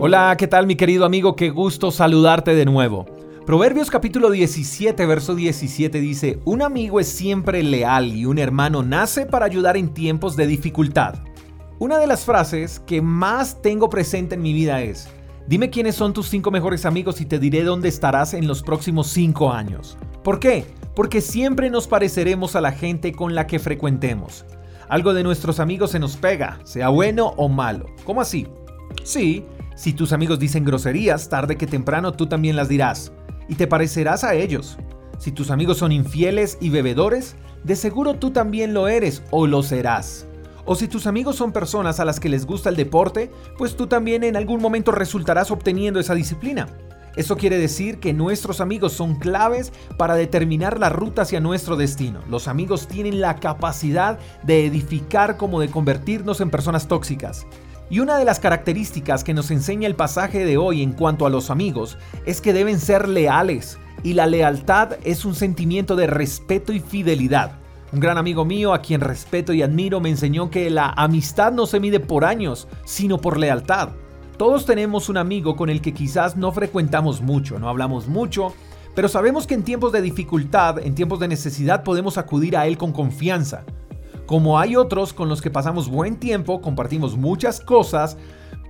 Hola, ¿qué tal mi querido amigo? Qué gusto saludarte de nuevo. Proverbios capítulo 17, verso 17 dice, Un amigo es siempre leal y un hermano nace para ayudar en tiempos de dificultad. Una de las frases que más tengo presente en mi vida es, Dime quiénes son tus cinco mejores amigos y te diré dónde estarás en los próximos cinco años. ¿Por qué? Porque siempre nos pareceremos a la gente con la que frecuentemos. Algo de nuestros amigos se nos pega, sea bueno o malo. ¿Cómo así? Sí, si tus amigos dicen groserías, tarde que temprano tú también las dirás, y te parecerás a ellos. Si tus amigos son infieles y bebedores, de seguro tú también lo eres o lo serás. O si tus amigos son personas a las que les gusta el deporte, pues tú también en algún momento resultarás obteniendo esa disciplina. Eso quiere decir que nuestros amigos son claves para determinar la ruta hacia nuestro destino. Los amigos tienen la capacidad de edificar como de convertirnos en personas tóxicas. Y una de las características que nos enseña el pasaje de hoy en cuanto a los amigos es que deben ser leales, y la lealtad es un sentimiento de respeto y fidelidad. Un gran amigo mío a quien respeto y admiro me enseñó que la amistad no se mide por años, sino por lealtad. Todos tenemos un amigo con el que quizás no frecuentamos mucho, no hablamos mucho, pero sabemos que en tiempos de dificultad, en tiempos de necesidad podemos acudir a él con confianza como hay otros con los que pasamos buen tiempo, compartimos muchas cosas,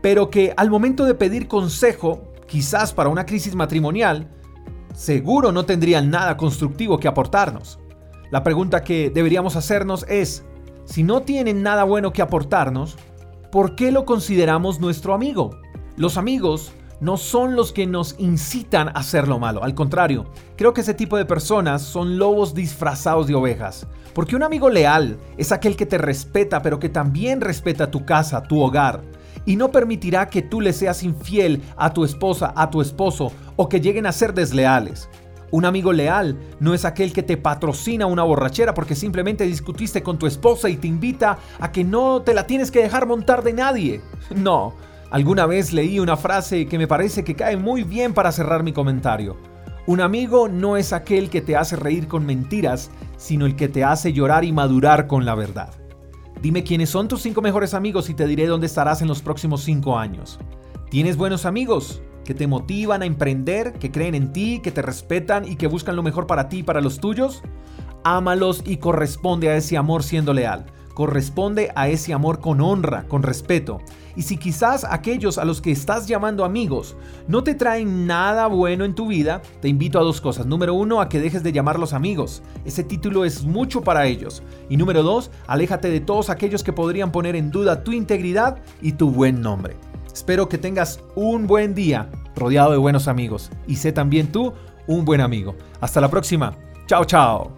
pero que al momento de pedir consejo, quizás para una crisis matrimonial, seguro no tendrían nada constructivo que aportarnos. La pregunta que deberíamos hacernos es, si no tienen nada bueno que aportarnos, ¿por qué lo consideramos nuestro amigo? Los amigos no son los que nos incitan a hacer lo malo. Al contrario, creo que ese tipo de personas son lobos disfrazados de ovejas. Porque un amigo leal es aquel que te respeta, pero que también respeta tu casa, tu hogar. Y no permitirá que tú le seas infiel a tu esposa, a tu esposo, o que lleguen a ser desleales. Un amigo leal no es aquel que te patrocina una borrachera porque simplemente discutiste con tu esposa y te invita a que no te la tienes que dejar montar de nadie. No, Alguna vez leí una frase que me parece que cae muy bien para cerrar mi comentario. Un amigo no es aquel que te hace reír con mentiras, sino el que te hace llorar y madurar con la verdad. Dime quiénes son tus cinco mejores amigos y te diré dónde estarás en los próximos cinco años. ¿Tienes buenos amigos que te motivan a emprender, que creen en ti, que te respetan y que buscan lo mejor para ti y para los tuyos? Ámalos y corresponde a ese amor siendo leal corresponde a ese amor con honra, con respeto. Y si quizás aquellos a los que estás llamando amigos no te traen nada bueno en tu vida, te invito a dos cosas. Número uno, a que dejes de llamarlos amigos. Ese título es mucho para ellos. Y número dos, aléjate de todos aquellos que podrían poner en duda tu integridad y tu buen nombre. Espero que tengas un buen día rodeado de buenos amigos. Y sé también tú un buen amigo. Hasta la próxima. Chao, chao.